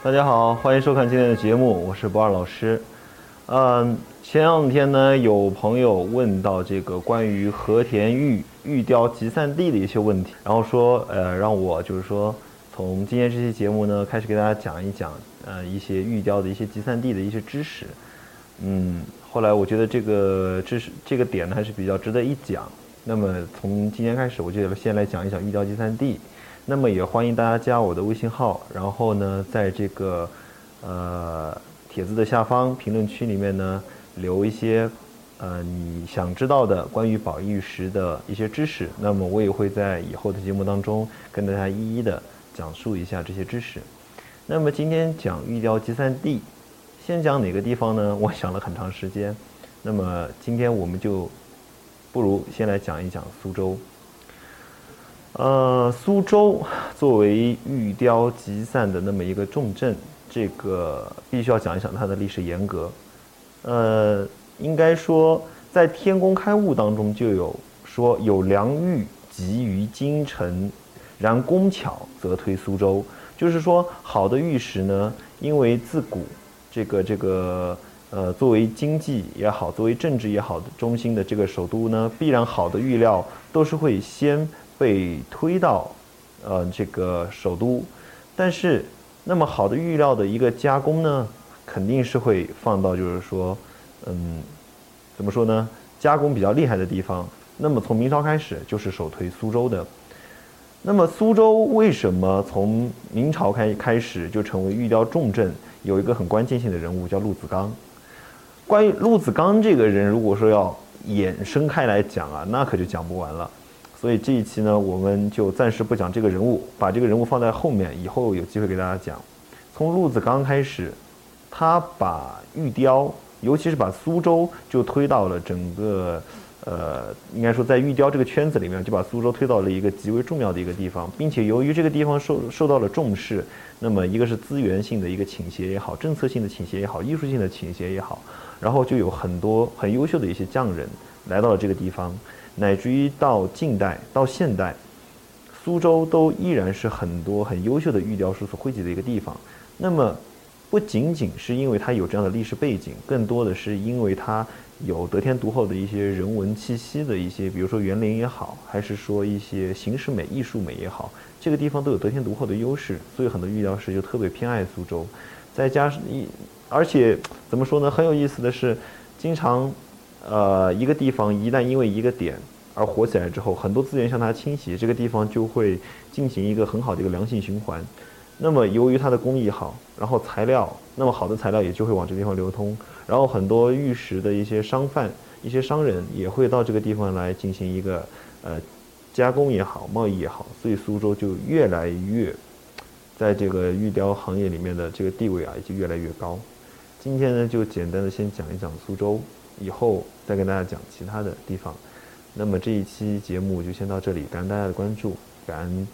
大家好，欢迎收看今天的节目，我是博二老师。嗯，前两天呢，有朋友问到这个关于和田玉玉雕集散地的一些问题，然后说，呃，让我就是说，从今天这期节目呢，开始给大家讲一讲，呃，一些玉雕的一些集散地的一些知识。嗯，后来我觉得这个知识这个点呢，还是比较值得一讲。那么从今天开始，我就先来讲一讲玉雕集散地。那么也欢迎大家加我的微信号，然后呢，在这个呃帖子的下方评论区里面呢，留一些呃你想知道的关于宝玉石的一些知识。那么我也会在以后的节目当中跟大家一一的讲述一下这些知识。那么今天讲玉雕集散地，先讲哪个地方呢？我想了很长时间。那么今天我们就不如先来讲一讲苏州。呃，苏州作为玉雕集散的那么一个重镇，这个必须要讲一讲它的历史沿革。呃，应该说在《天工开物》当中就有说有良玉集于京城，然工巧则推苏州。就是说，好的玉石呢，因为自古这个这个呃，作为经济也好，作为政治也好的中心的这个首都呢，必然好的玉料都是会先。被推到，呃，这个首都，但是那么好的玉料的一个加工呢，肯定是会放到就是说，嗯，怎么说呢？加工比较厉害的地方。那么从明朝开始就是首推苏州的。那么苏州为什么从明朝开开始就成为玉雕重镇？有一个很关键性的人物叫陆子刚。关于陆子刚这个人，如果说要衍生开来讲啊，那可就讲不完了。所以这一期呢，我们就暂时不讲这个人物，把这个人物放在后面，以后有机会给大家讲。从陆子刚开始，他把玉雕，尤其是把苏州，就推到了整个，呃，应该说在玉雕这个圈子里面，就把苏州推到了一个极为重要的一个地方，并且由于这个地方受受到了重视，那么一个是资源性的一个倾斜也好，政策性的倾斜也好，艺术性的倾斜也好，然后就有很多很优秀的一些匠人来到了这个地方。乃至于到近代到现代，苏州都依然是很多很优秀的玉雕师所汇集的一个地方。那么，不仅仅是因为它有这样的历史背景，更多的是因为它有得天独厚的一些人文气息的一些，比如说园林也好，还是说一些形式美、艺术美也好，这个地方都有得天独厚的优势，所以很多玉雕师就特别偏爱苏州。再加上一，而且怎么说呢？很有意思的是，经常。呃，一个地方一旦因为一个点而火起来之后，很多资源向它倾斜，这个地方就会进行一个很好的一个良性循环。那么，由于它的工艺好，然后材料，那么好的材料也就会往这个地方流通，然后很多玉石的一些商贩、一些商人也会到这个地方来进行一个呃加工也好，贸易也好，所以苏州就越来越在这个玉雕行业里面的这个地位啊，也就越来越高。今天呢，就简单的先讲一讲苏州。以后再跟大家讲其他的地方，那么这一期节目就先到这里，感恩大家的关注，感恩。